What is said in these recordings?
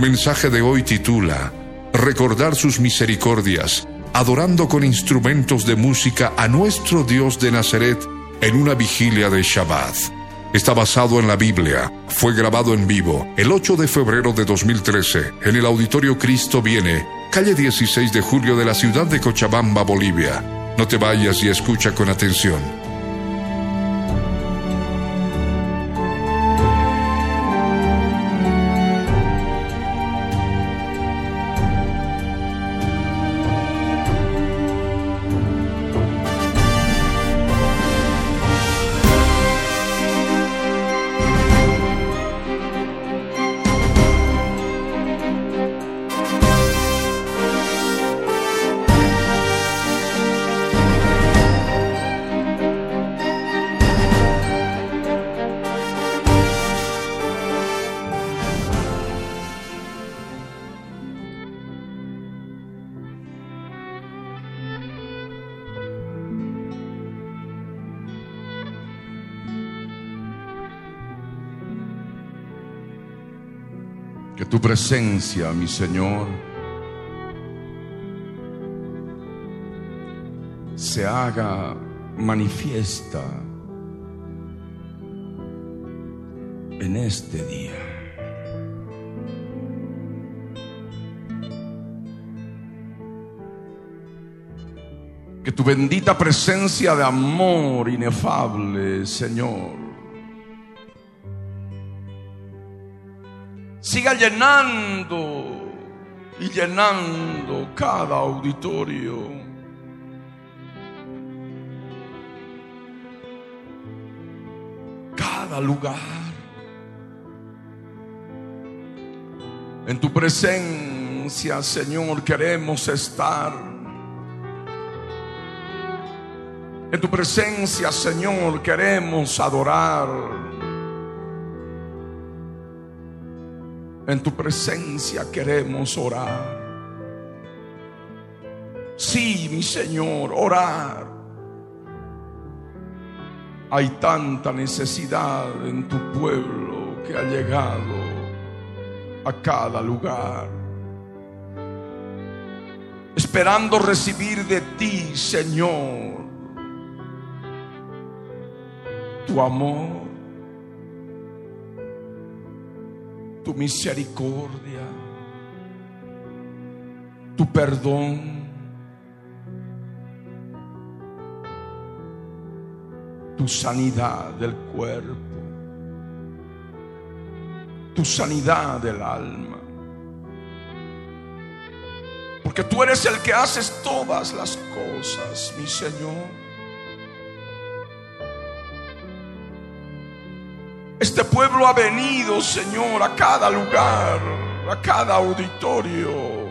Mensaje de hoy titula Recordar sus misericordias, adorando con instrumentos de música a nuestro Dios de Nazaret en una vigilia de Shabbat. Está basado en la Biblia. Fue grabado en vivo el 8 de febrero de 2013 en el Auditorio Cristo Viene, calle 16 de julio de la ciudad de Cochabamba, Bolivia. No te vayas y escucha con atención. Tu presencia, mi Señor, se haga manifiesta en este día. Que tu bendita presencia de amor inefable, Señor, siga llenando y llenando cada auditorio. Cada lugar. En tu presencia, Señor, queremos estar. En tu presencia, Señor, queremos adorar. En tu presencia queremos orar. Sí, mi Señor, orar. Hay tanta necesidad en tu pueblo que ha llegado a cada lugar. Esperando recibir de ti, Señor, tu amor tu misericordia, tu perdón, tu sanidad del cuerpo, tu sanidad del alma. Porque tú eres el que haces todas las cosas, mi Señor. Este pueblo ha venido, Señor, a cada lugar, a cada auditorio,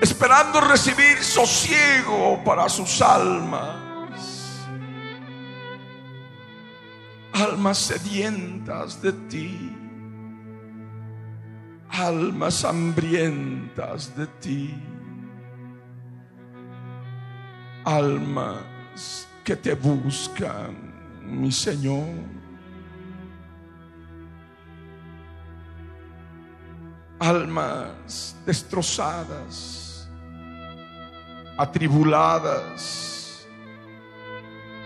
esperando recibir sosiego para sus almas. Almas sedientas de ti, almas hambrientas de ti, almas que te buscan mi Señor. Almas destrozadas, atribuladas,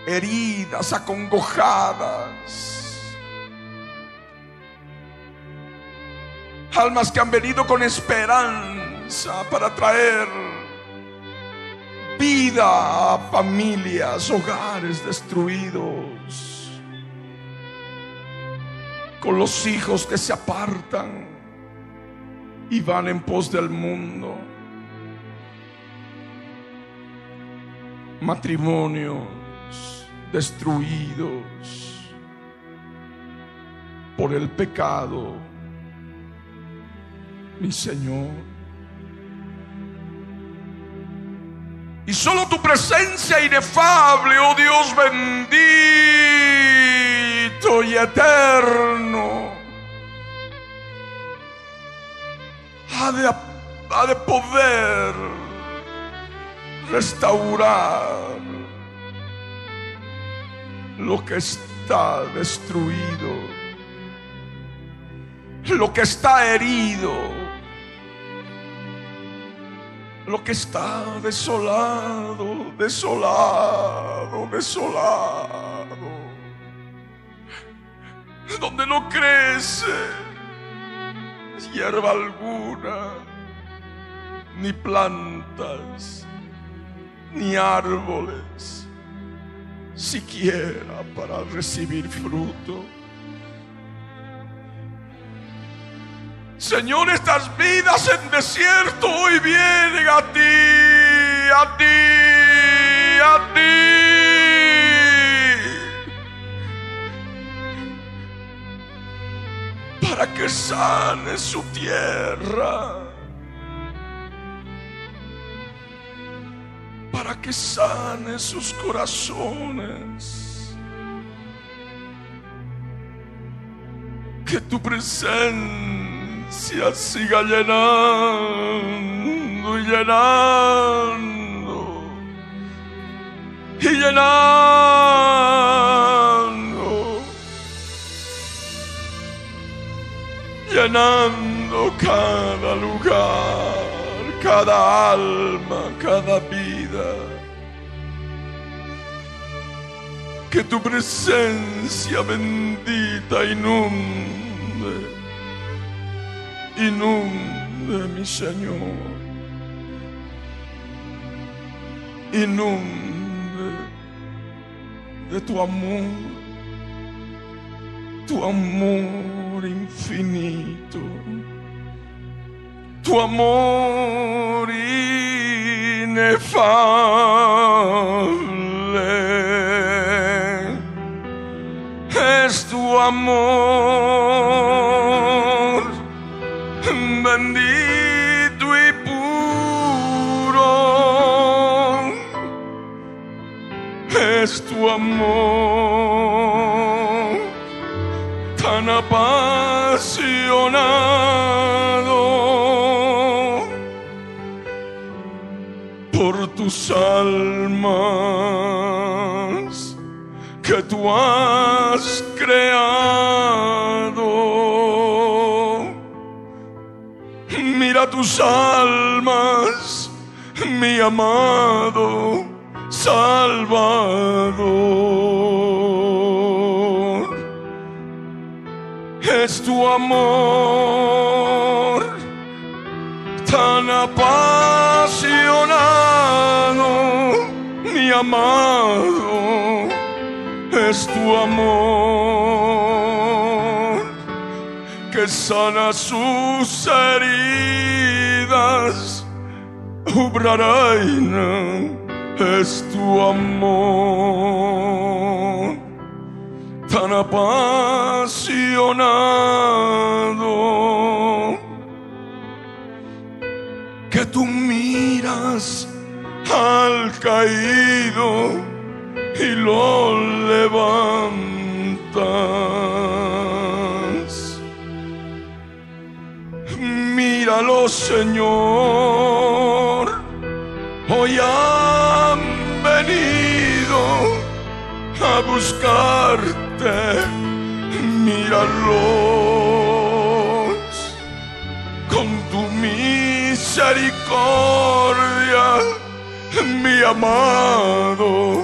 heridas, acongojadas. Almas que han venido con esperanza para traer vida a familias, hogares destruidos, con los hijos que se apartan y van en pos del mundo. matrimonios destruidos por el pecado, mi Señor. Y solo tu presencia inefable, oh Dios y eterno, ha de poder restaurar lo que está destruido lo que está herido, lo que está desolado, desolado, desolado, donde no crece hierba alguna, ni plantas, ni árboles, siquiera para recibir fruto. Señor, estas vidas en desierto hoy vienen a ti, a ti, a ti. Sane su tierra. Para que sane sus corazones. Que tu presencia siga llenando y llenando y llenando, llenando cada lugar, cada alma, cada vida. Que tu presencia bendita inunde Inunde, mi Señor. Inunde de tu amor, tu amor infinito, tu amor inefable. Es tu amor bendito y puro es tu amor amado Salvador. Es tu amor tan apasionado, mi amado, es tu amor que sana sus heridas. Ubraraina es tu amor. Tan apasionado. Que tú miras al caído y lo levantas. Míralo, Señor, hoy han venido a buscarte. Míralos con tu misericordia, mi amado,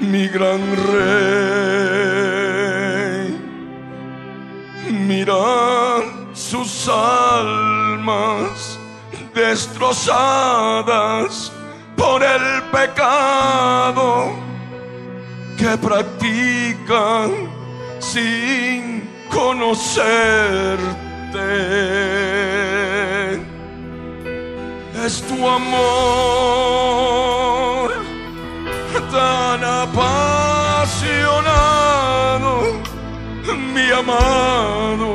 mi gran rey. Mira sus almas destrozadas por el pecado que practican sin conocerte. Es tu amor tan apasionado, mi amado,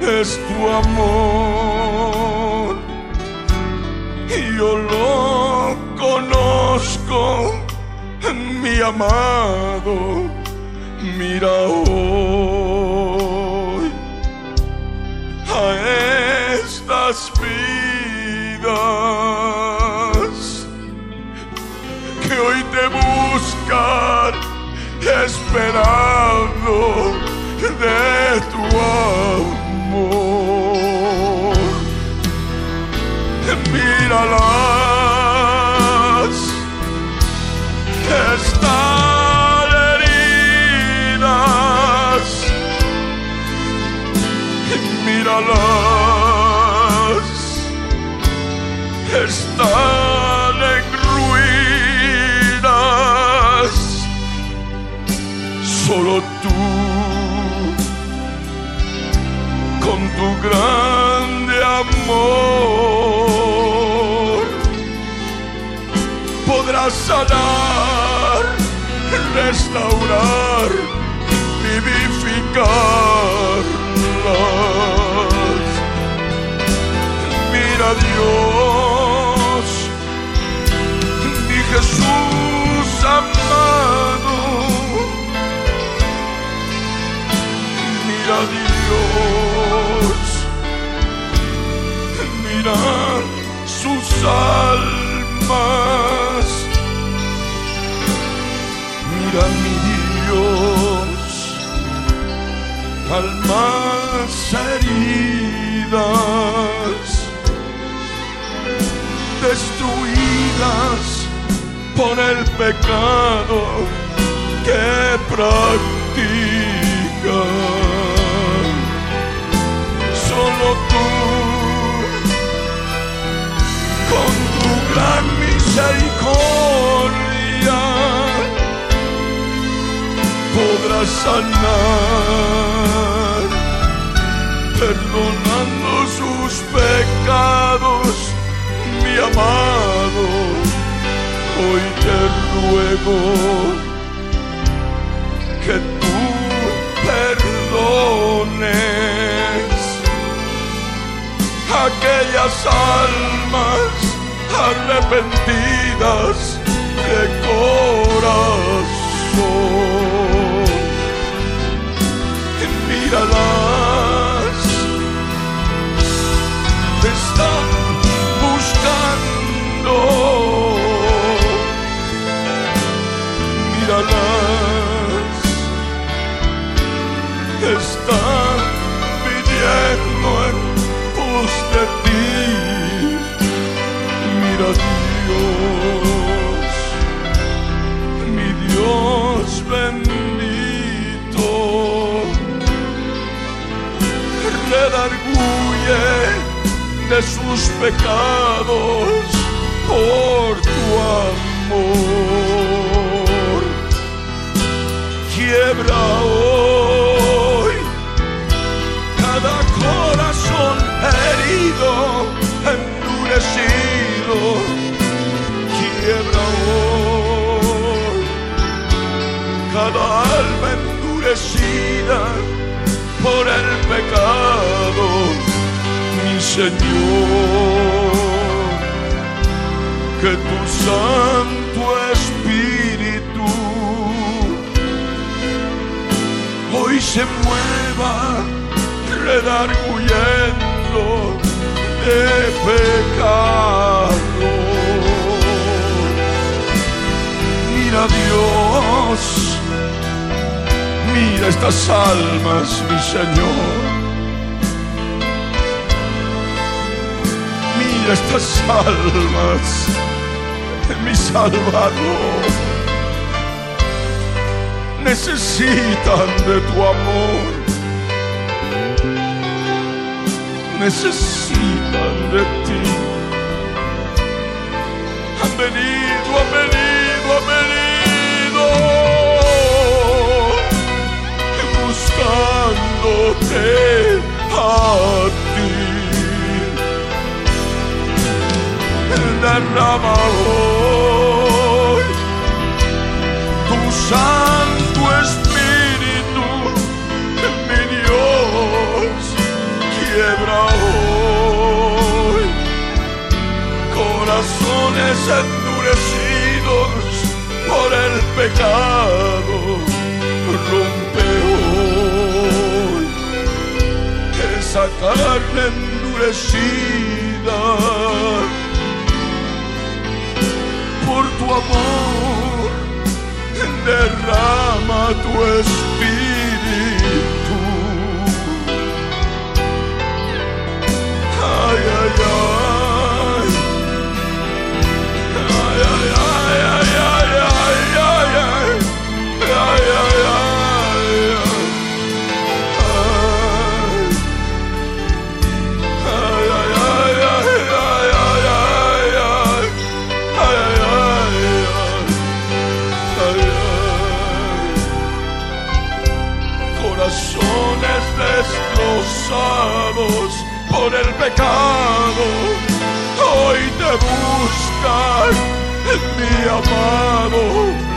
es tu amor. Yo lo conozco, mi amado, mira hoy a estas vidas que hoy te buscan esperando de sus pecados por tu amor. Quiebra hoy cada corazón herido, endurecido. Quiebra hoy cada alma endurecida por el pecado, Señor. Que tu Santo Espíritu hoy se mueva redarguyendo de pecado. Mira Dios, mira estas almas, mi Señor. Mira estas almas, mi Salvador necesitan de tu amor, necesitan de ti. Han venido, han venido, han venido, buscándote a ti. del Navajo. Tu Santo Espíritu, mi Dios, quiebra hoy corazones endurecidos por el pecado. Rompe hoy esa carne endurecida. tu amor, derrama tu espírito. por el pecado, hoy te buscan, mi amado.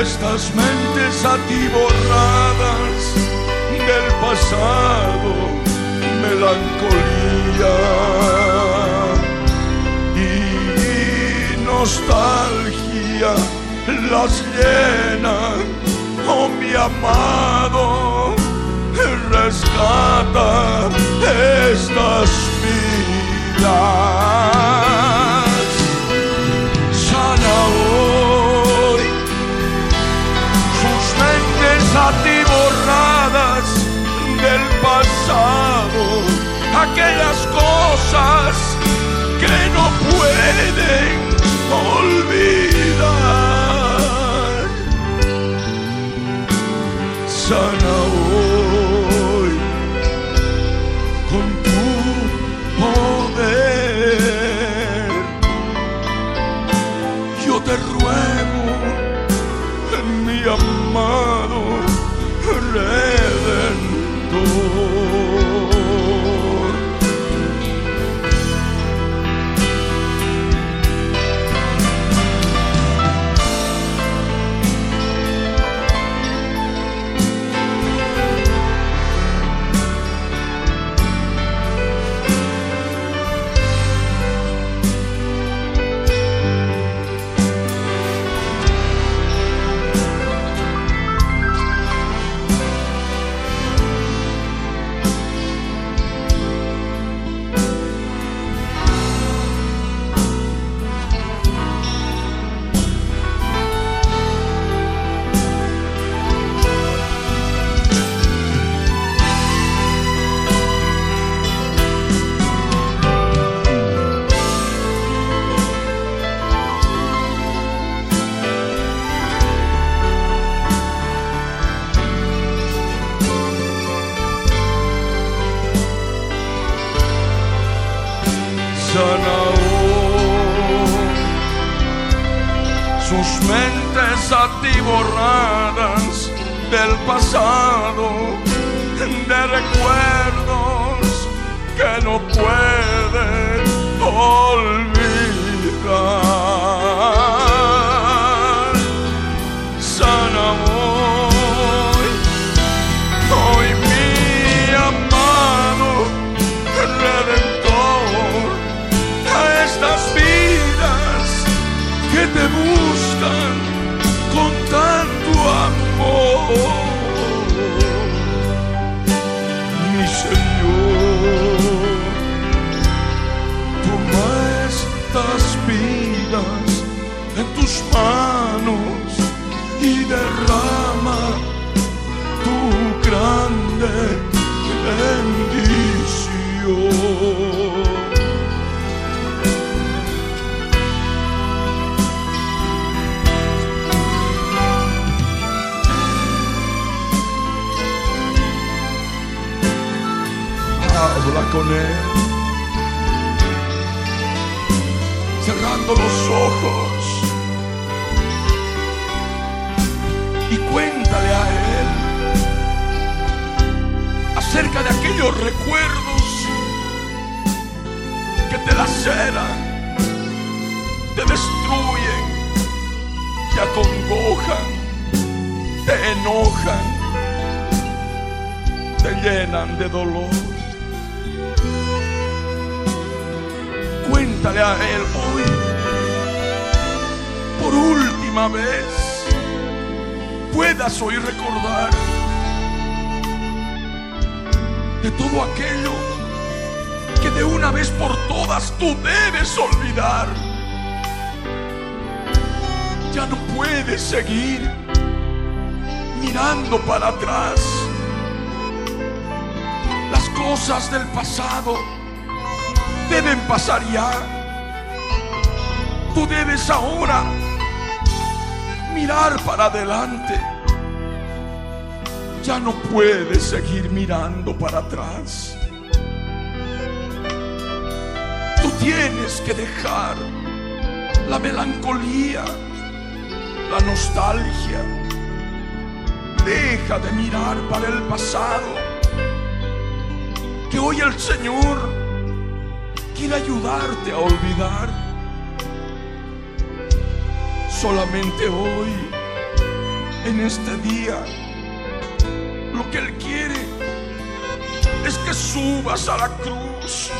estas mentes atiborradas del pasado, melancolía y nostalgia las llenan, oh mi amado, rescata estas vidas. atiborradas del pasado, aquellas cosas que no pueden olvidar. Sana hoy con tu poder. Yo te ruego, en mi amor redentor. non point. Adelante. Ya no puedes seguir mirando para atrás. Tú tienes que dejar la melancolía, la nostalgia. Deja de mirar para el pasado. Que hoy el Señor quiere ayudarte a olvidar. Solamente hoy, en este día, lo que Él quiere es que subas a la cruz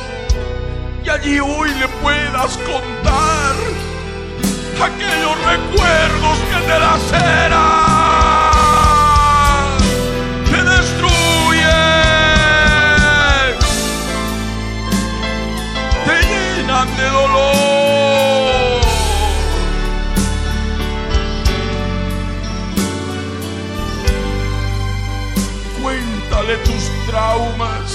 y allí hoy le puedas contar aquellos recuerdos que te laceran, te destruyen, te llenan de dolor. Traumas.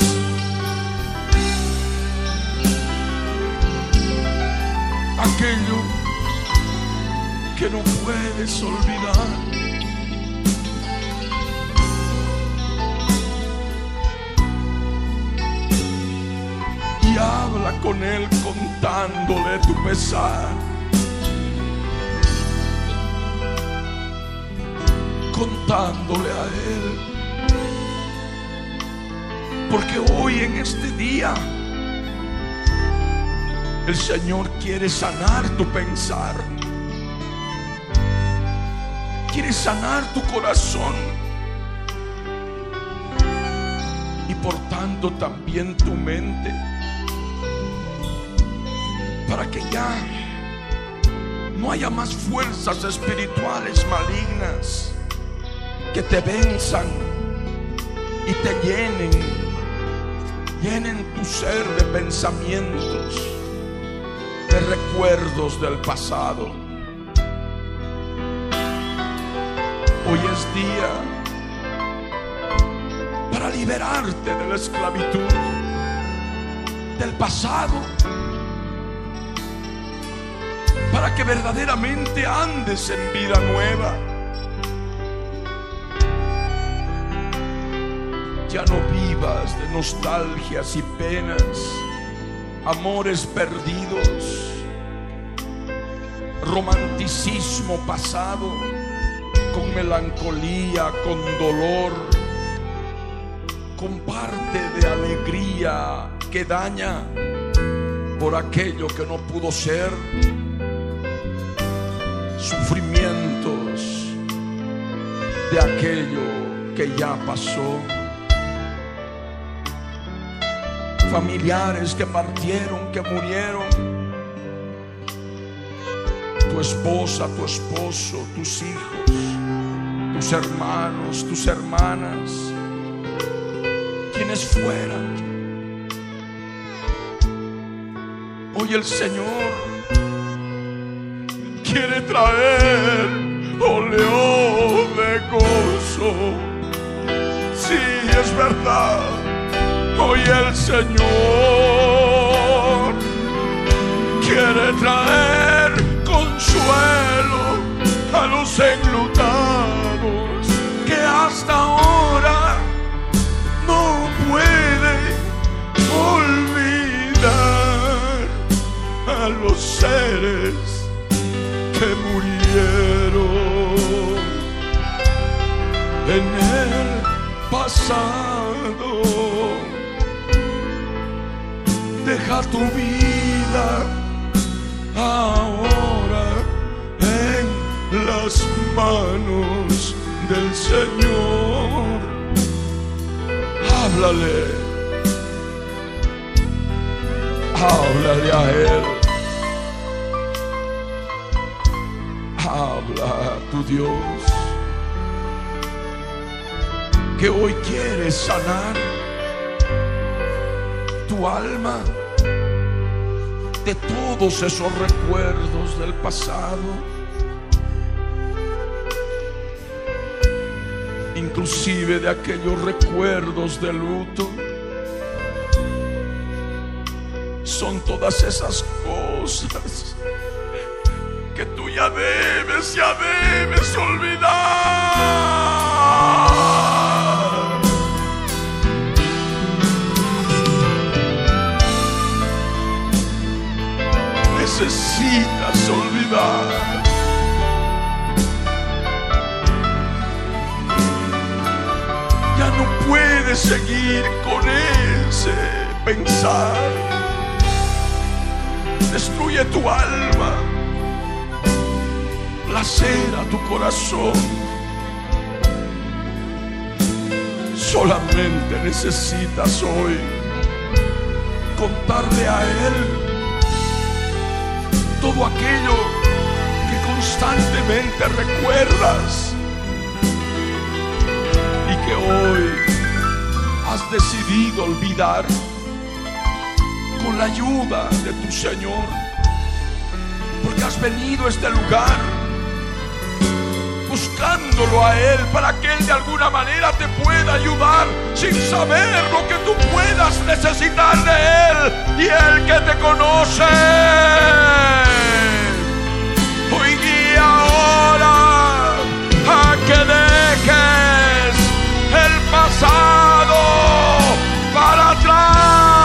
Aquello que no puedes olvidar. Y habla con él contándole tu pesar. Contándole a él. Porque hoy en este día el Señor quiere sanar tu pensar. Quiere sanar tu corazón. Y por tanto también tu mente. Para que ya no haya más fuerzas espirituales malignas que te venzan y te llenen llenen tu ser de pensamientos, de recuerdos del pasado. Hoy es día para liberarte de la esclavitud, del pasado, para que verdaderamente andes en vida nueva. Ya no vivas de nostalgias y penas, amores perdidos, romanticismo pasado, con melancolía, con dolor, con parte de alegría que daña por aquello que no pudo ser, sufrimientos de aquello que ya pasó. Familiares que partieron, que murieron, tu esposa, tu esposo, tus hijos, tus hermanos, tus hermanas, quienes fueran. Hoy el Señor quiere traer oleo de gozo. Sí, es verdad hoy el Señor quiere traer consuelo a los enlutados que hasta ahora no pueden olvidar a los seres que murieron en el pasado. Tu vida ahora en las manos del Señor. Háblale. Háblale a Él. Habla a tu Dios. Que hoy quiere sanar tu alma de todos esos recuerdos del pasado. Inclusive de aquellos recuerdos de luto. Son todas esas cosas que tú ya debes, ya debes olvidar. Ya no puedes seguir con ese pensar. Destruye tu alma, lacera tu corazón. Solamente necesitas hoy contarle a Él todo aquello que constantemente recuerdas y que hoy has decidido olvidar con la ayuda de tu Señor, porque has venido a este lugar buscándolo a Él para que Él de alguna manera te pueda ayudar sin saber lo que tú puedas necesitar de Él y Él que te conoce. Pasado para atrás.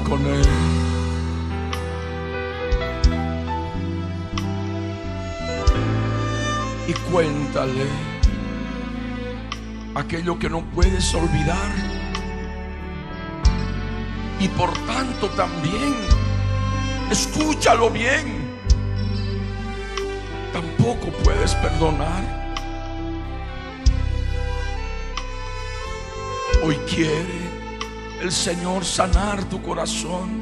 Con Él. Y cuéntale aquello que no puedes olvidar. Y por tanto también, escúchalo bien, tampoco puedes perdonar. Hoy quiere el Señor sanar tu corazón.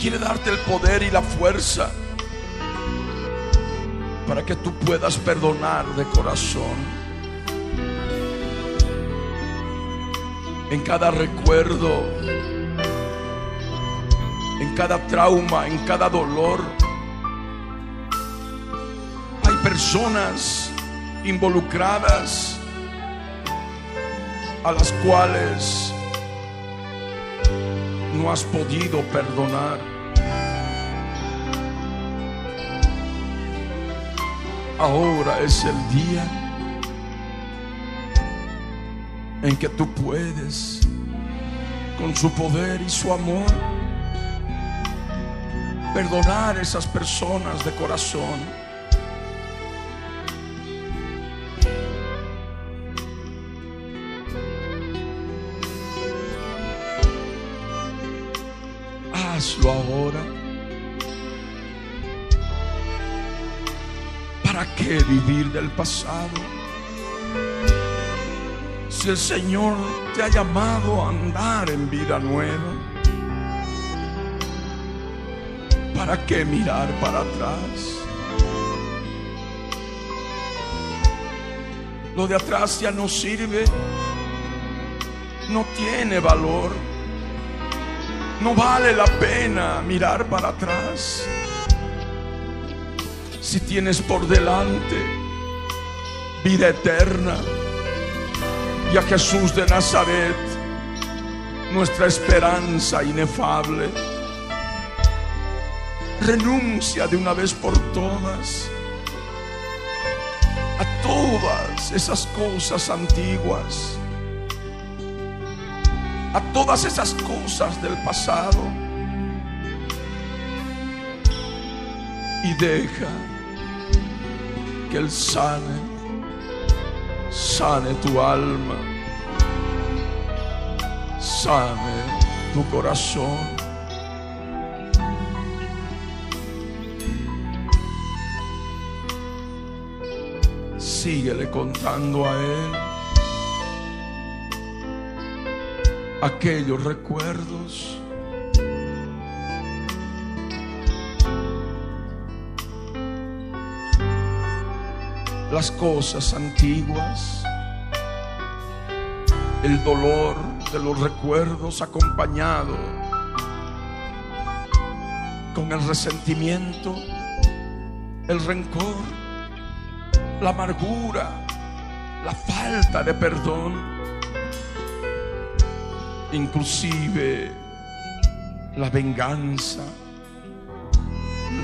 Quiere darte el poder y la fuerza para que tú puedas perdonar de corazón. En cada recuerdo, en cada trauma, en cada dolor, hay personas involucradas a las cuales no has podido perdonar. Ahora es el día en que tú puedes, con su poder y su amor, perdonar a esas personas de corazón. Hazlo ahora. ¿Para qué vivir del pasado? Si el Señor te ha llamado a andar en vida nueva, ¿para qué mirar para atrás? Lo de atrás ya no sirve, no tiene valor. No vale la pena mirar para atrás. Si tienes por delante vida eterna y a Jesús de Nazaret, nuestra esperanza inefable, renuncia de una vez por todas a todas esas cosas antiguas a todas esas cosas del pasado y deja que Él sane, sane tu alma, sane tu corazón. Síguele contando a Él. Aquellos recuerdos. Las cosas antiguas, el dolor de los recuerdos acompañado con el resentimiento, el rencor, la amargura, la falta de perdón inclusive la venganza,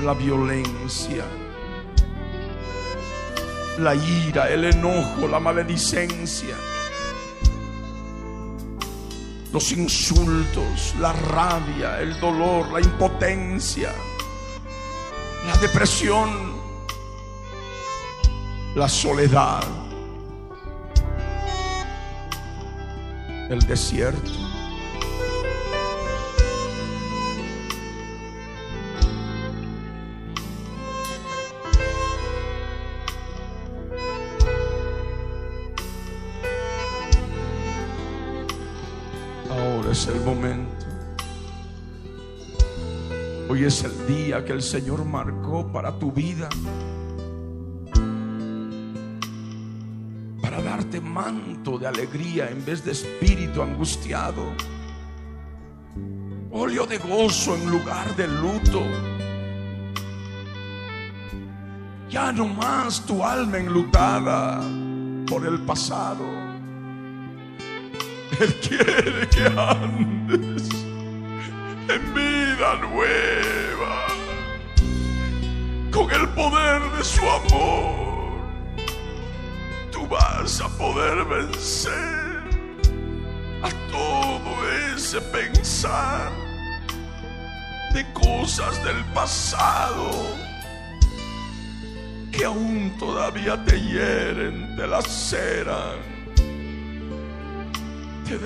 la violencia, la ira, el enojo, la maledicencia, los insultos, la rabia, el dolor, la impotencia, la depresión, la soledad, el desierto. Es el día que el Señor marcó para tu vida. Para darte manto de alegría en vez de espíritu angustiado. Óleo de gozo en lugar de luto. Ya no más tu alma enlutada por el pasado él quiere que andes en vida nueva, con el poder de su amor. Tú vas a poder vencer a todo ese pensar de cosas del pasado que aún todavía te hieren, te laceran te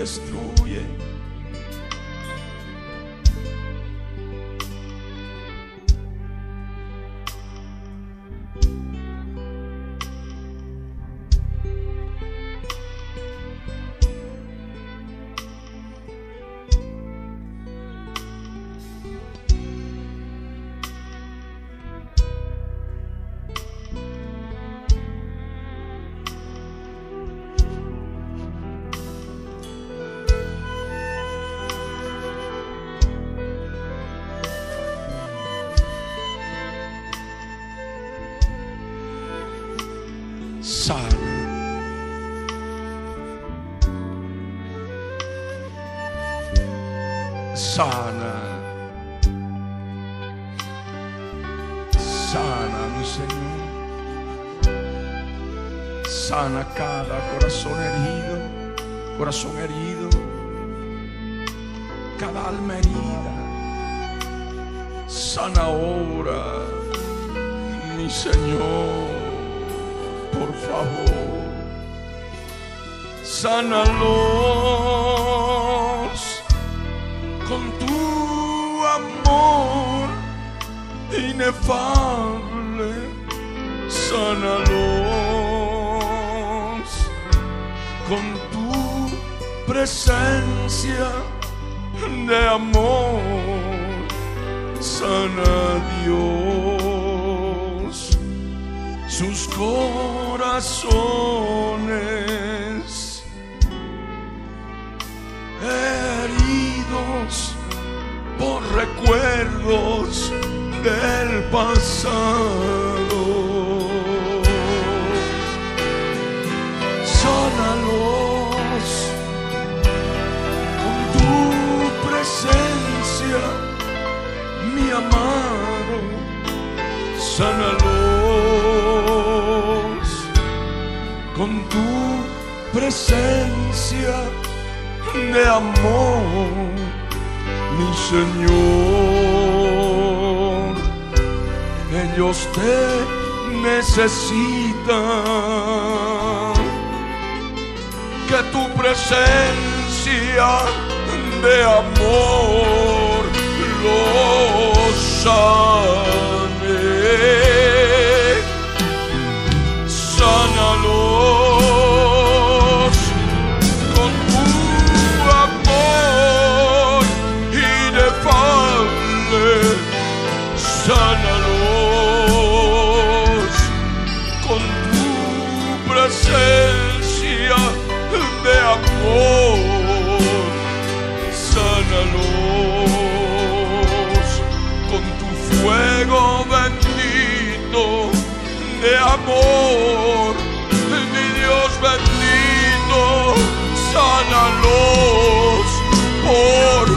destruye. sana. Sana, mi Señor. Sana cada corazón herido, corazón herido, cada alma herida. Sana ahora, mi Señor, favor. Sánalo inefable, sánalos con tu presencia de amor, sana Dios sus heridos por recuerdos del pasado. Presencia de amor, mi Señor. Ellos te necesitan. Que tu presencia de amor los sane. Sánalos con tu fuego bendito de amor. Mi Dios bendito, sánalos, por.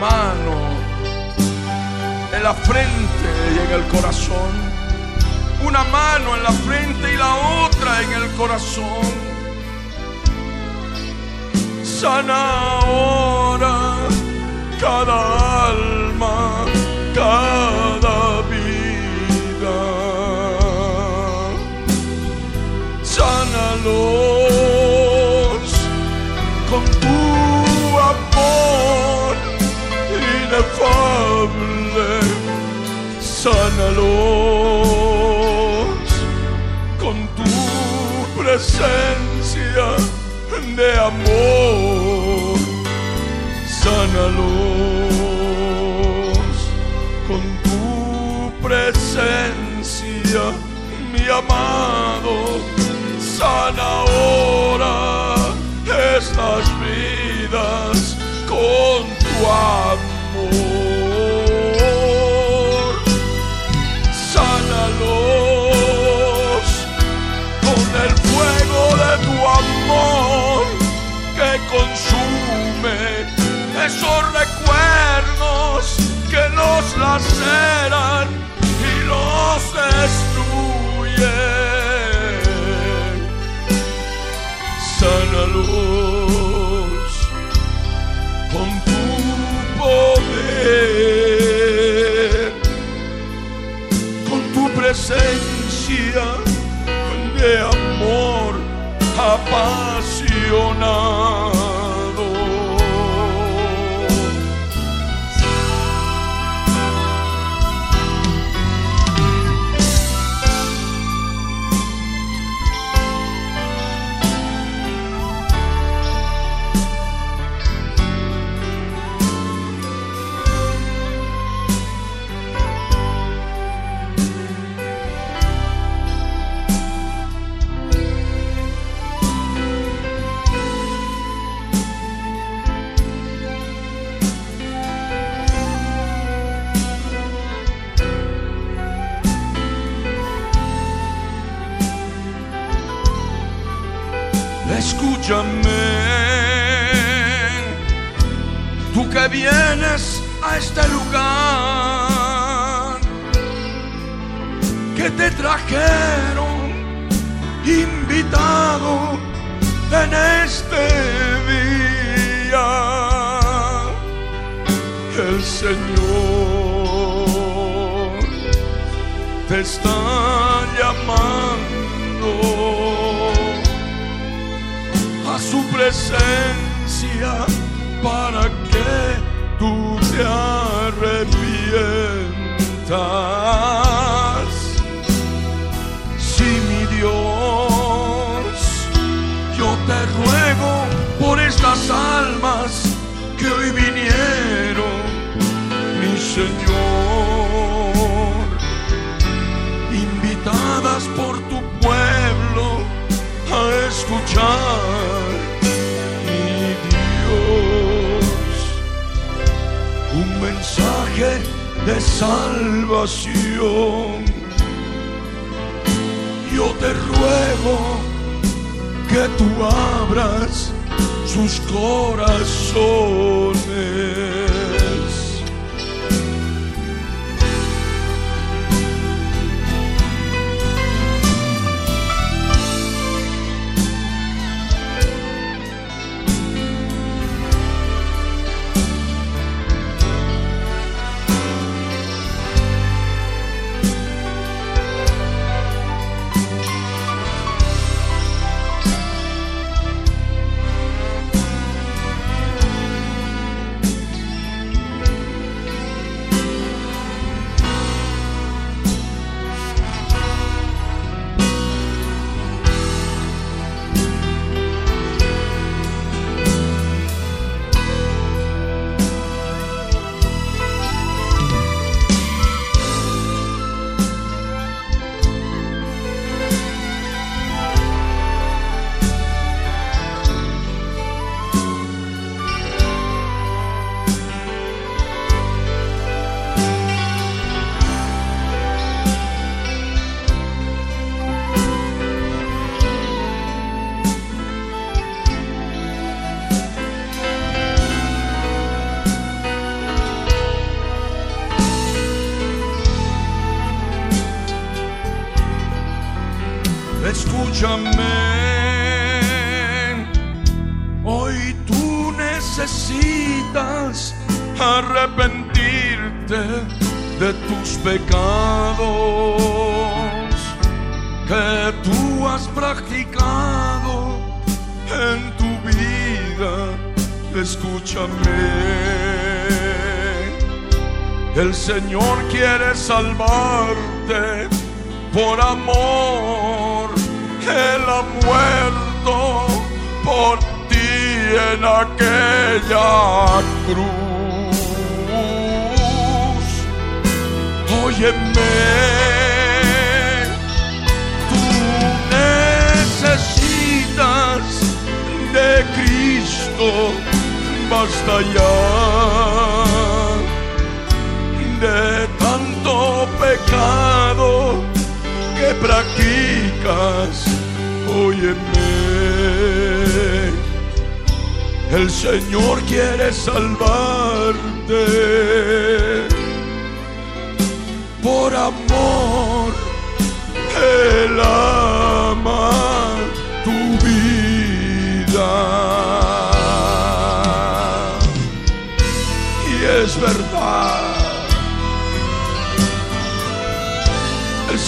Mano en la frente y en el corazón. Una mano en la frente y la otra en el corazón sana ahora cada alma, cada vida. Sánalos Sánalos con tu presencia de amor. Sánalos con tu presencia, mi amado. Sana laceran y los destruyen. Sánalos con tu poder con tu presencia de amor apasionado. Vienes a este lugar, que te trajeron invitado en este día. El Señor te está llamando a su presencia para que tú te arrepientas. Si mi Dios, yo te ruego por estas almas que hoy vinieron, mi Señor, invitadas por tu pueblo a escuchar, de salvación. Yo te ruego que tú abras sus corazones.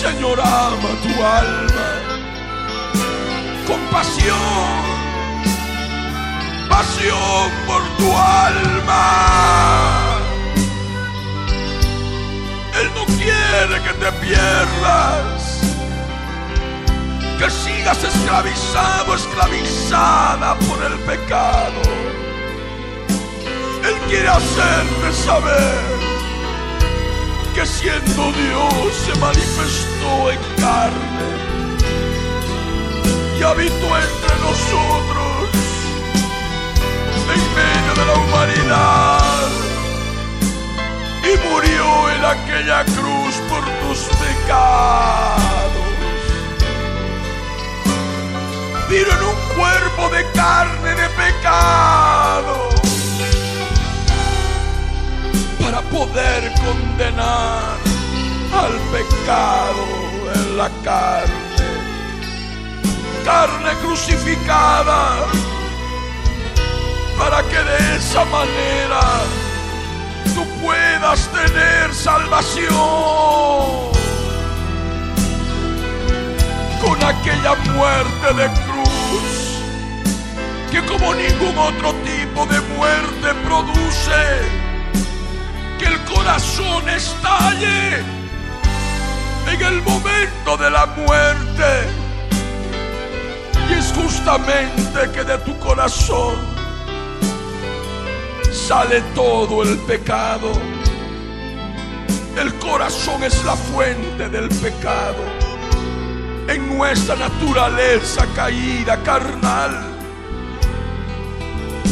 Señor ama tu alma con pasión, pasión por tu alma. Él no quiere que te pierdas, que sigas esclavizado, esclavizada por el pecado. Él quiere hacerte saber que siendo Dios se manifestó en carne y habitó entre nosotros, en medio de la humanidad, y murió en aquella cruz por tus pecados. vino en un cuerpo de carne de pecado para poder condenar al pecado en la carne, carne crucificada, para que de esa manera tú puedas tener salvación. Con aquella muerte de cruz que como ningún otro tipo de muerte produce que el corazón estalle en el momento de la muerte. Y es justamente que de tu corazón sale todo el pecado. El corazón es la fuente del pecado en nuestra naturaleza caída, carnal.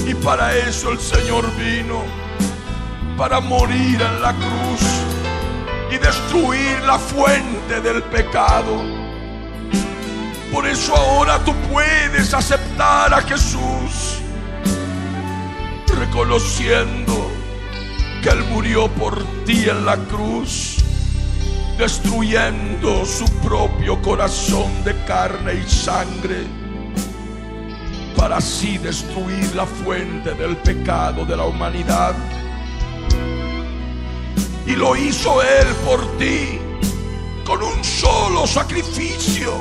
Y para eso el Señor vino, para morir en la cruz y destruir la fuente del pecado. Por eso ahora tú puedes aceptar a Jesús, reconociendo que Él murió por ti en la cruz destruyendo su propio corazón de carne y sangre, para así destruir la fuente del pecado de la humanidad. Y lo hizo Él por ti con un solo sacrificio,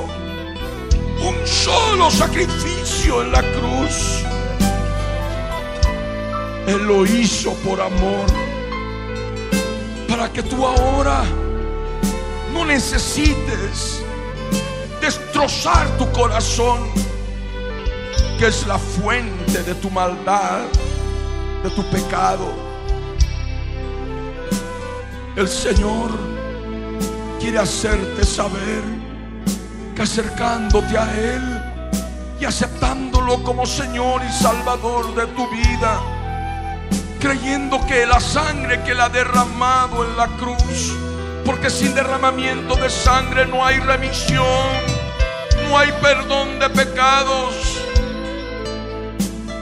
un solo sacrificio en la cruz. Él lo hizo por amor, para que tú ahora no necesites destrozar tu corazón, que es la fuente de tu maldad, de tu pecado. El Señor quiere hacerte saber que acercándote a Él y aceptándolo como Señor y Salvador de tu vida, creyendo que la sangre que Él ha derramado en la cruz, porque sin derramamiento de sangre no hay remisión, no hay perdón de pecados.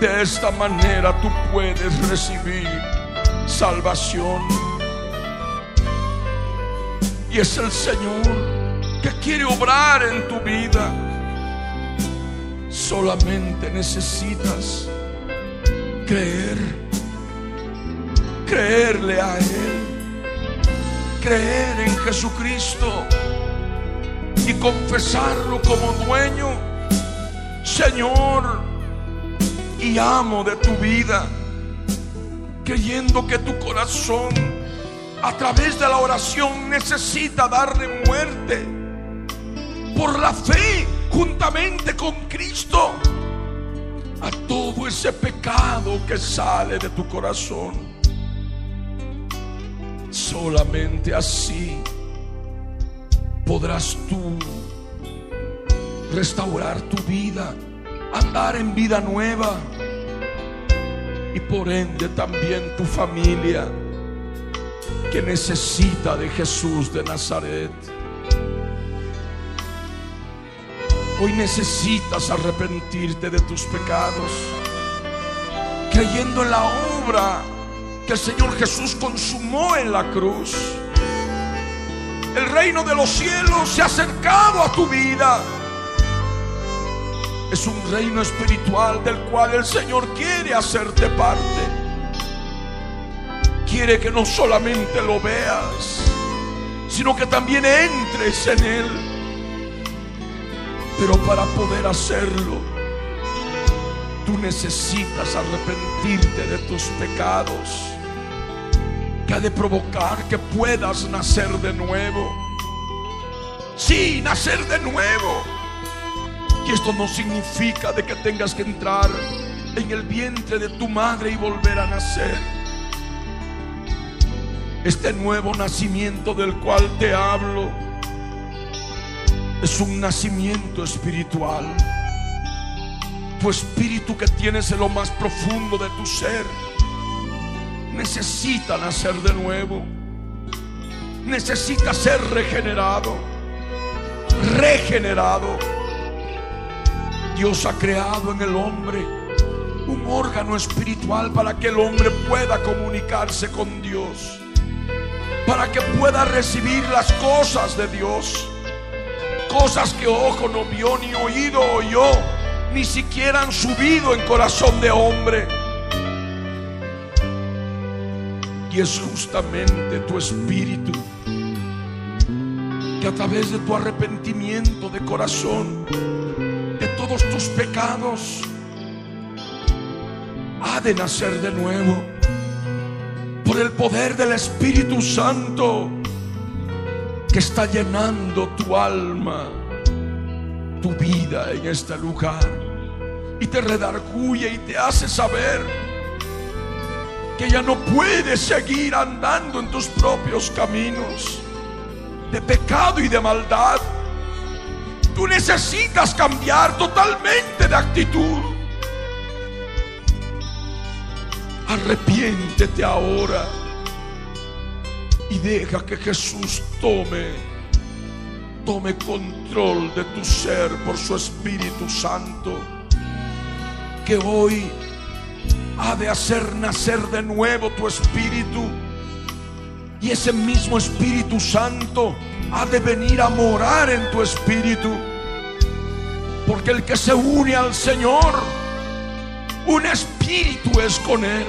De esta manera tú puedes recibir salvación. Y es el Señor que quiere obrar en tu vida. Solamente necesitas creer, creerle a Él creer en Jesucristo y confesarlo como dueño, Señor y amo de tu vida, creyendo que tu corazón a través de la oración necesita darle muerte. Por la fe juntamente con Cristo a todo ese pecado que sale de tu corazón. Solamente así podrás tú restaurar tu vida, andar en vida nueva. Y por ende también tu familia que necesita de Jesús de Nazaret. Hoy necesitas arrepentirte de tus pecados, creyendo en la obra que el Señor Jesús consumó en la cruz. El reino de los cielos se ha acercado a tu vida. Es un reino espiritual del cual el Señor quiere hacerte parte. Quiere que no solamente lo veas, sino que también entres en él. Pero para poder hacerlo, tú necesitas arrepentirte de tus pecados que ha de provocar que puedas nacer de nuevo. Sí, nacer de nuevo. Y esto no significa de que tengas que entrar en el vientre de tu madre y volver a nacer. Este nuevo nacimiento del cual te hablo es un nacimiento espiritual. Tu espíritu que tienes en lo más profundo de tu ser necesita nacer de nuevo. Necesita ser regenerado. Regenerado. Dios ha creado en el hombre un órgano espiritual para que el hombre pueda comunicarse con Dios, para que pueda recibir las cosas de Dios, cosas que ojo no vio ni oído oyó, ni siquiera han subido en corazón de hombre. Y es justamente tu espíritu que a través de tu arrepentimiento de corazón, de todos tus pecados, ha de nacer de nuevo por el poder del Espíritu Santo que está llenando tu alma, tu vida en este lugar y te redarguye y te hace saber que ya no puedes seguir andando en tus propios caminos de pecado y de maldad. Tú necesitas cambiar totalmente de actitud. Arrepiéntete ahora y deja que Jesús tome, tome control de tu ser por su Espíritu Santo, que hoy ha de hacer nacer de nuevo tu espíritu y ese mismo Espíritu Santo ha de venir a morar en tu espíritu. Porque el que se une al Señor, un espíritu es con Él.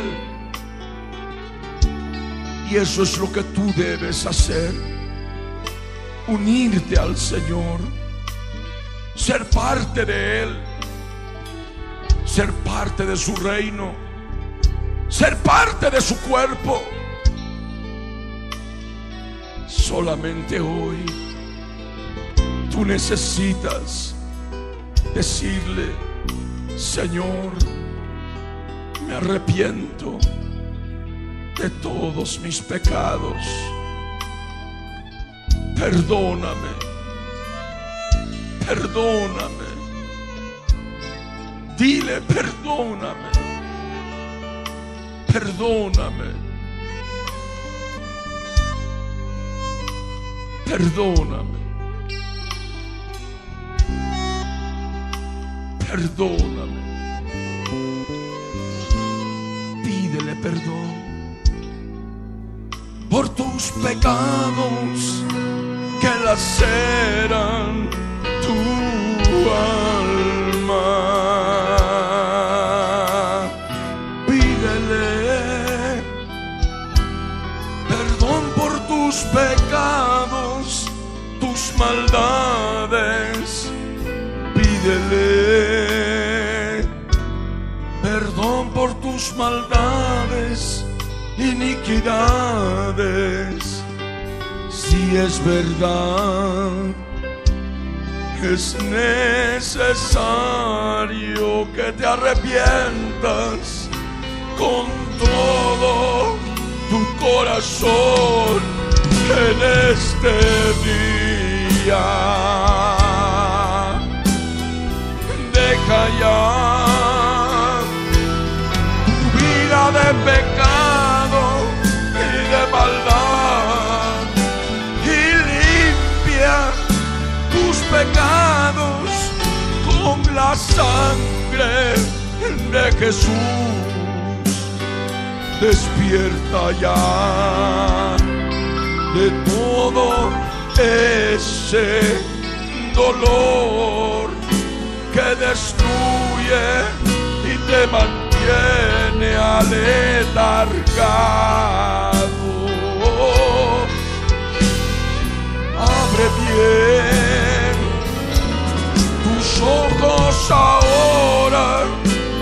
Y eso es lo que tú debes hacer. Unirte al Señor. Ser parte de Él. Ser parte de su reino. Ser parte de su cuerpo. Solamente hoy tú necesitas decirle, Señor, me arrepiento de todos mis pecados. Perdóname, perdóname. Dile, perdóname, perdóname. Perdóname. Perdóname. Pídele perdón por tus pecados que laceran Si es verdad, es necesario que te arrepientas con todo tu corazón en este día. Deja ya la sangre de Jesús. Despierta ya de todo ese dolor que destruye y te mantiene aletargado. Abre bien ojos ahora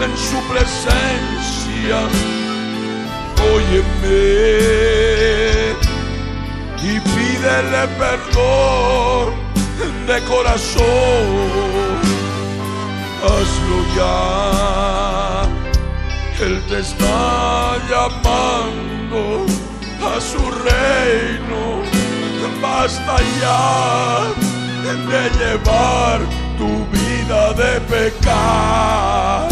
en su presencia. Óyeme y pídele perdón de corazón. Hazlo ya, Él te está llamando a su reino. Basta ya de llevar tu vida de pecado.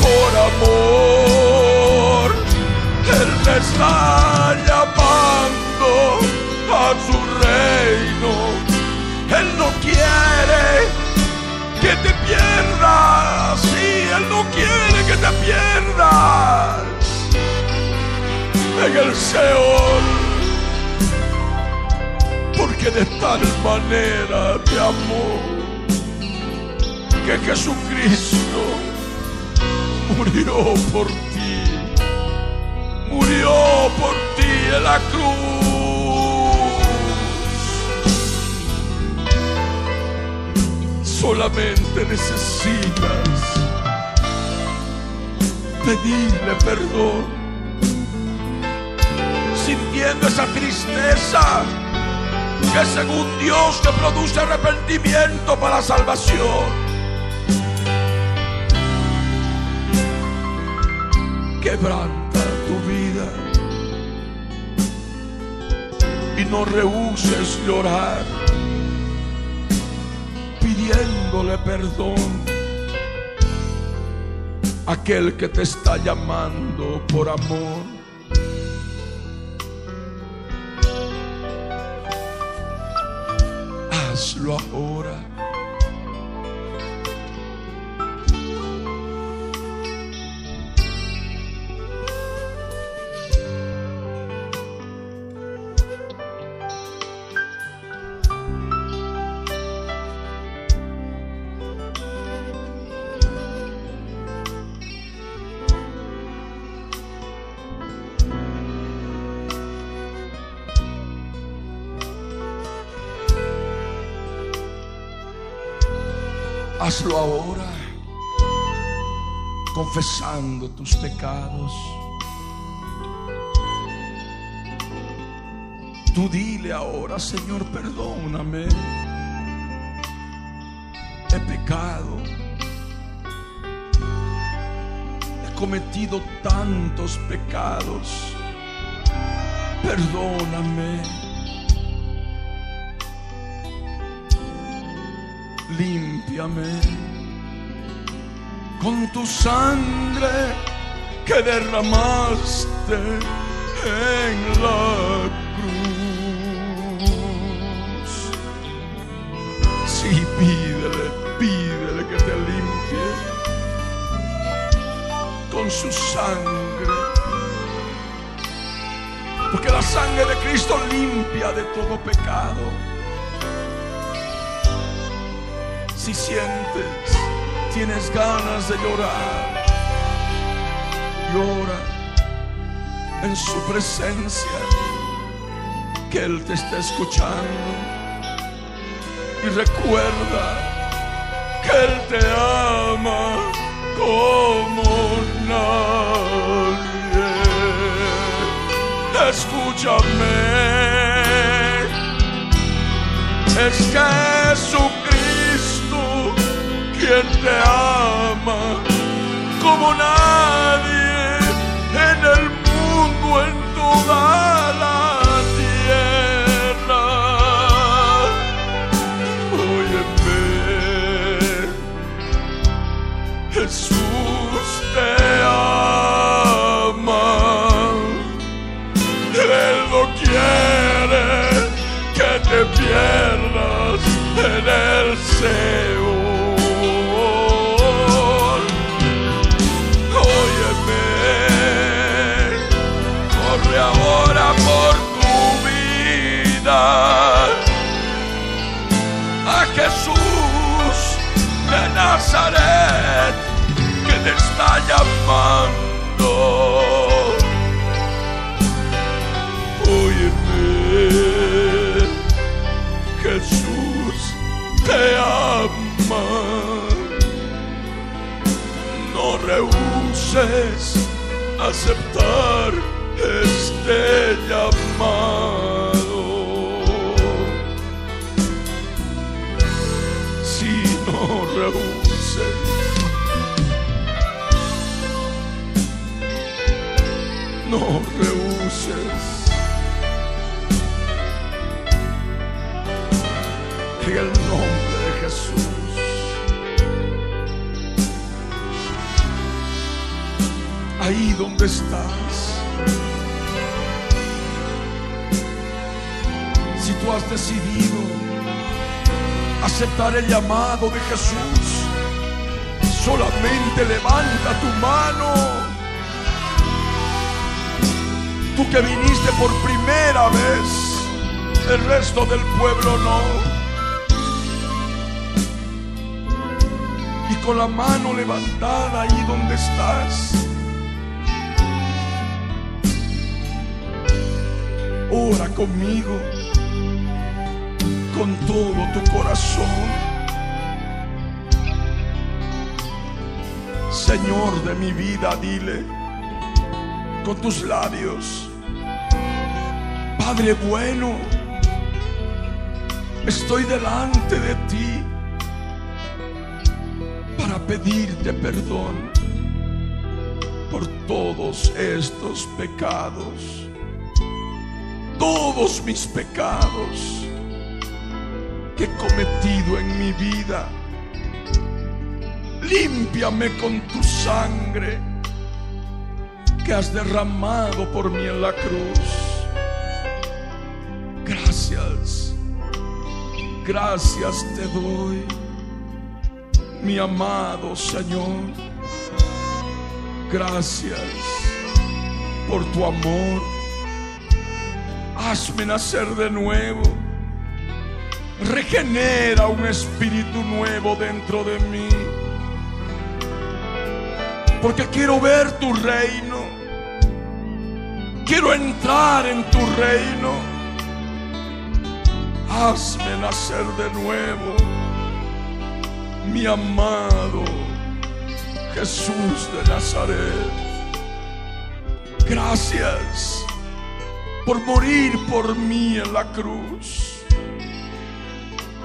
Por amor, Él me está llamando a su reino. Él no quiere que te pierdas. Sí, Él no quiere que te pierdas. En el Seol porque de tal manera te amó que Jesucristo murió por ti. Murió por ti en la cruz. Solamente necesitas pedirle perdón. Sintiendo esa tristeza que según Dios te produce arrepentimiento para salvación. Quebranta tu vida y no rehuses llorar pidiéndole perdón aquel que te está llamando por amor. Hazlo ahora. Ahora, confesando tus pecados. Tú dile ahora, Señor, perdóname. He pecado. He cometido tantos pecados. Perdóname. Límpiame con tu sangre que derramaste en la cruz. Sí, pídele, pídele que te limpie con su sangre. Porque la sangre de Cristo limpia de todo pecado. Si sientes, tienes ganas de llorar, llora en su presencia, que Él te está escuchando. Y recuerda que Él te ama como nadie. Escúchame, es Jesucristo quien te ama como nadie llamando. Óyeme, Jesús te ama. No rehuses aceptar este llamado. En el nombre de Jesús. ahí donde estás. Si tú has decidido aceptar el llamado de Jesús, solamente levanta tu mano. Tú que viniste por primera vez, el resto del pueblo no. Y con la mano levantada ahí donde estás. Ora conmigo con todo tu corazón. Señor de mi vida, dile con tus labios, Padre bueno, estoy delante de ti para pedirte perdón por todos estos pecados, todos mis pecados que he cometido en mi vida. Límpiame con tu sangre que has derramado por mí en la cruz. Gracias te doy, mi amado Señor. Gracias por tu amor. Hazme nacer de nuevo. Regenera un espíritu nuevo dentro de mí. Porque quiero ver tu reino. Quiero entrar en tu reino. Hazme nacer de nuevo. Mi amado Jesús de Nazaret. Gracias por morir por mí en la cruz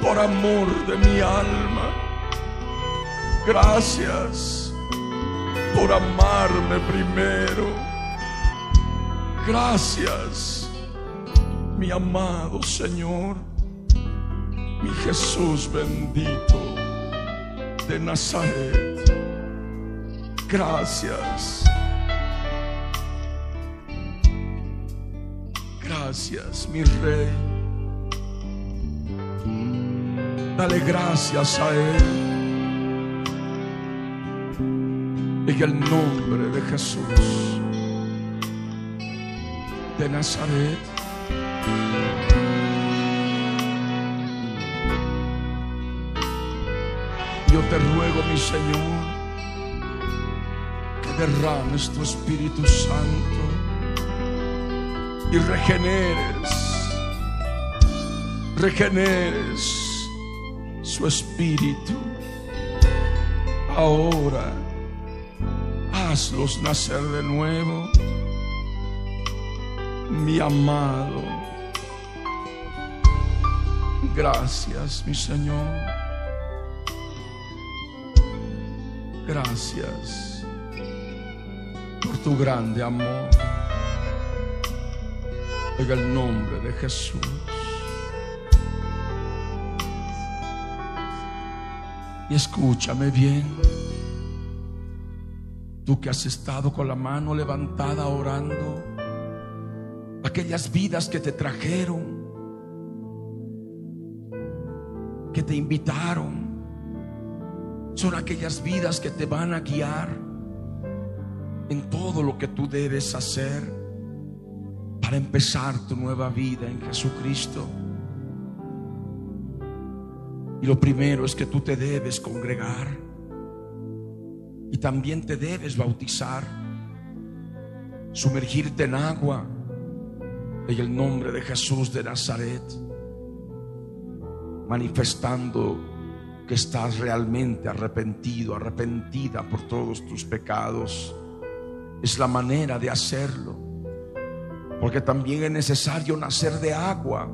por amor de mi alma. Gracias por amarme primero. Gracias, mi amado Señor, mi Jesús bendito de Nazaret. Gracias. Gracias, mi Rey. Dale gracias a Él. En el nombre de Jesús de Nazaret. Yo te ruego, mi Señor, que derrames tu Espíritu Santo y regeneres, regeneres su espíritu. Ahora, hazlos nacer de nuevo, mi amado. Gracias, mi Señor. Gracias por tu grande amor. En el nombre de Jesús. Y escúchame bien. Tú que has estado con la mano levantada orando. Aquellas vidas que te trajeron. Que te invitaron. Son aquellas vidas que te van a guiar en todo lo que tú debes hacer para empezar tu nueva vida en Jesucristo. Y lo primero es que tú te debes congregar y también te debes bautizar, sumergirte en agua en el nombre de Jesús de Nazaret, manifestando que estás realmente arrepentido, arrepentida por todos tus pecados. Es la manera de hacerlo, porque también es necesario nacer de agua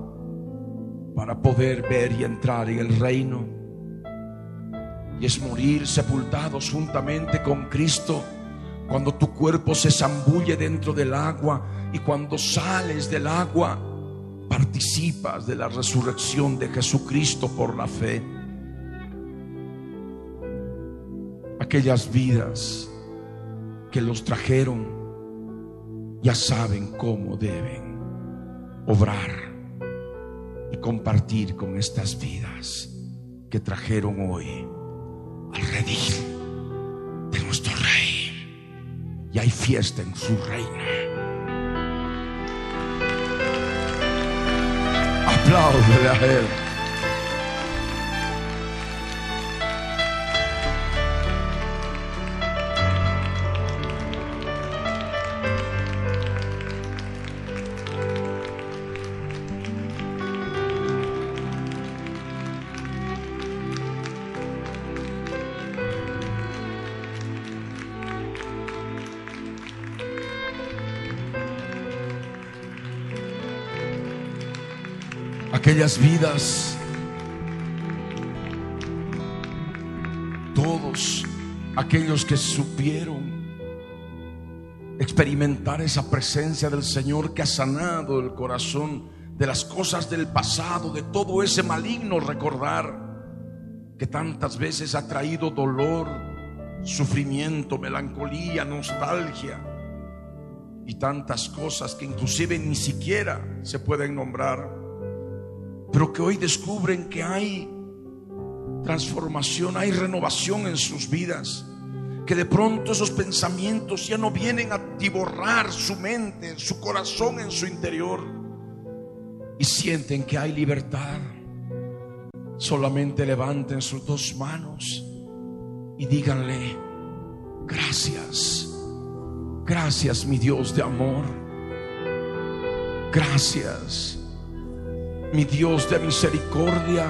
para poder ver y entrar en el reino. Y es morir sepultados juntamente con Cristo cuando tu cuerpo se zambulle dentro del agua y cuando sales del agua participas de la resurrección de Jesucristo por la fe. aquellas vidas que los trajeron, ya saben cómo deben obrar y compartir con estas vidas que trajeron hoy al redil de nuestro rey. Y hay fiesta en su reina. Apláudele a él. Aquellas vidas, todos aquellos que supieron experimentar esa presencia del Señor que ha sanado el corazón de las cosas del pasado, de todo ese maligno recordar que tantas veces ha traído dolor, sufrimiento, melancolía, nostalgia y tantas cosas que inclusive ni siquiera se pueden nombrar pero que hoy descubren que hay transformación, hay renovación en sus vidas. Que de pronto esos pensamientos ya no vienen a tiborrar su mente, su corazón, en su interior. Y sienten que hay libertad. Solamente levanten sus dos manos y díganle, gracias, gracias mi Dios de amor. Gracias mi Dios de misericordia,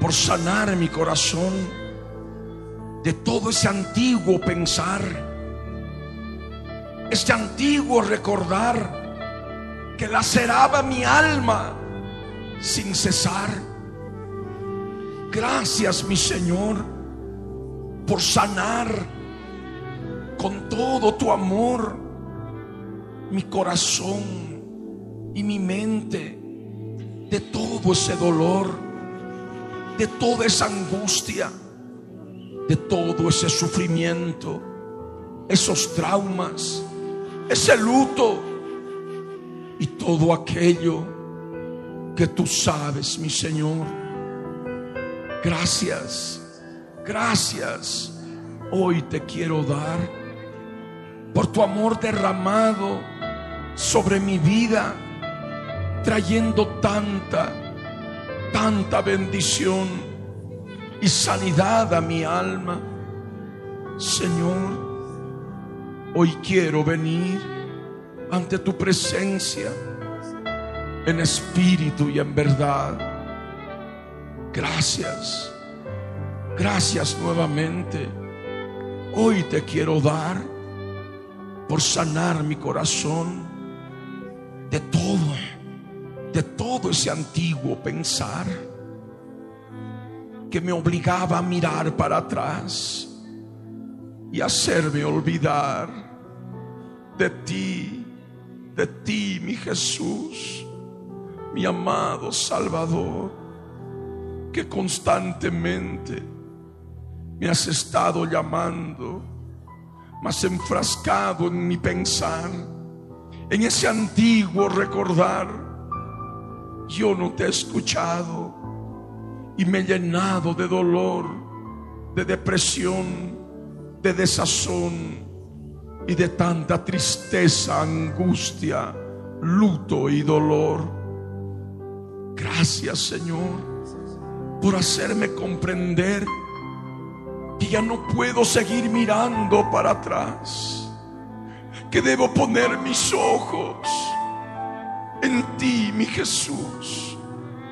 por sanar mi corazón de todo ese antiguo pensar, este antiguo recordar que laceraba mi alma sin cesar. Gracias, mi Señor, por sanar con todo tu amor mi corazón y mi mente de todo ese dolor, de toda esa angustia, de todo ese sufrimiento, esos traumas, ese luto y todo aquello que tú sabes, mi Señor. Gracias, gracias. Hoy te quiero dar por tu amor derramado sobre mi vida trayendo tanta, tanta bendición y sanidad a mi alma. Señor, hoy quiero venir ante tu presencia en espíritu y en verdad. Gracias, gracias nuevamente. Hoy te quiero dar por sanar mi corazón de todo de todo ese antiguo pensar que me obligaba a mirar para atrás y hacerme olvidar de ti, de ti, mi Jesús, mi amado Salvador, que constantemente me has estado llamando, más enfrascado en mi pensar, en ese antiguo recordar yo no te he escuchado y me he llenado de dolor, de depresión, de desazón y de tanta tristeza, angustia, luto y dolor. Gracias Señor por hacerme comprender que ya no puedo seguir mirando para atrás, que debo poner mis ojos en ti, mi Jesús,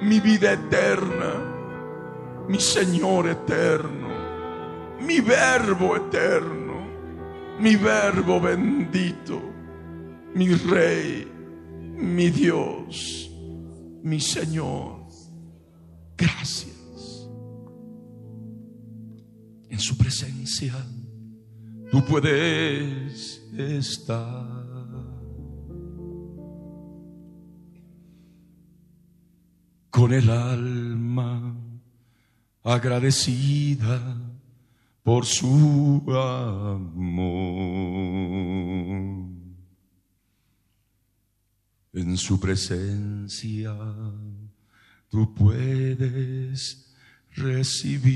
mi vida eterna, mi Señor eterno, mi verbo eterno, mi verbo bendito, mi Rey, mi Dios, mi Señor. Gracias. En su presencia tú puedes estar. Con el alma agradecida por su amor. En su presencia tú puedes recibir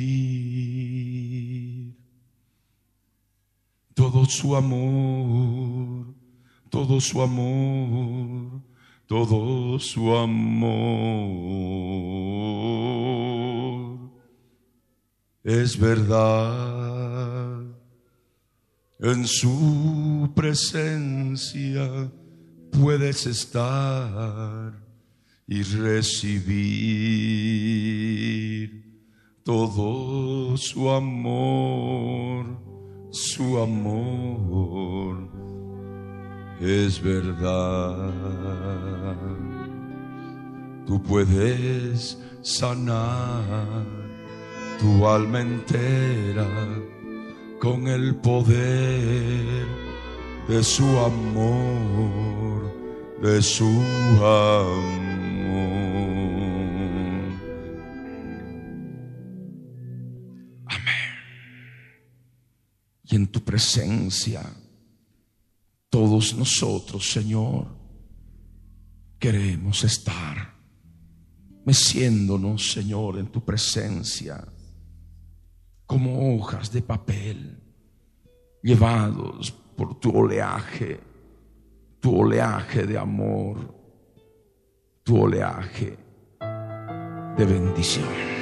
todo su amor, todo su amor todo su amor. Es verdad, en su presencia puedes estar y recibir todo su amor, su amor es verdad. Tú puedes sanar tu alma entera con el poder de su amor, de su amor. Amén. Y en tu presencia, todos nosotros, Señor, queremos estar meciéndonos, Señor, en tu presencia, como hojas de papel, llevados por tu oleaje, tu oleaje de amor, tu oleaje de bendición.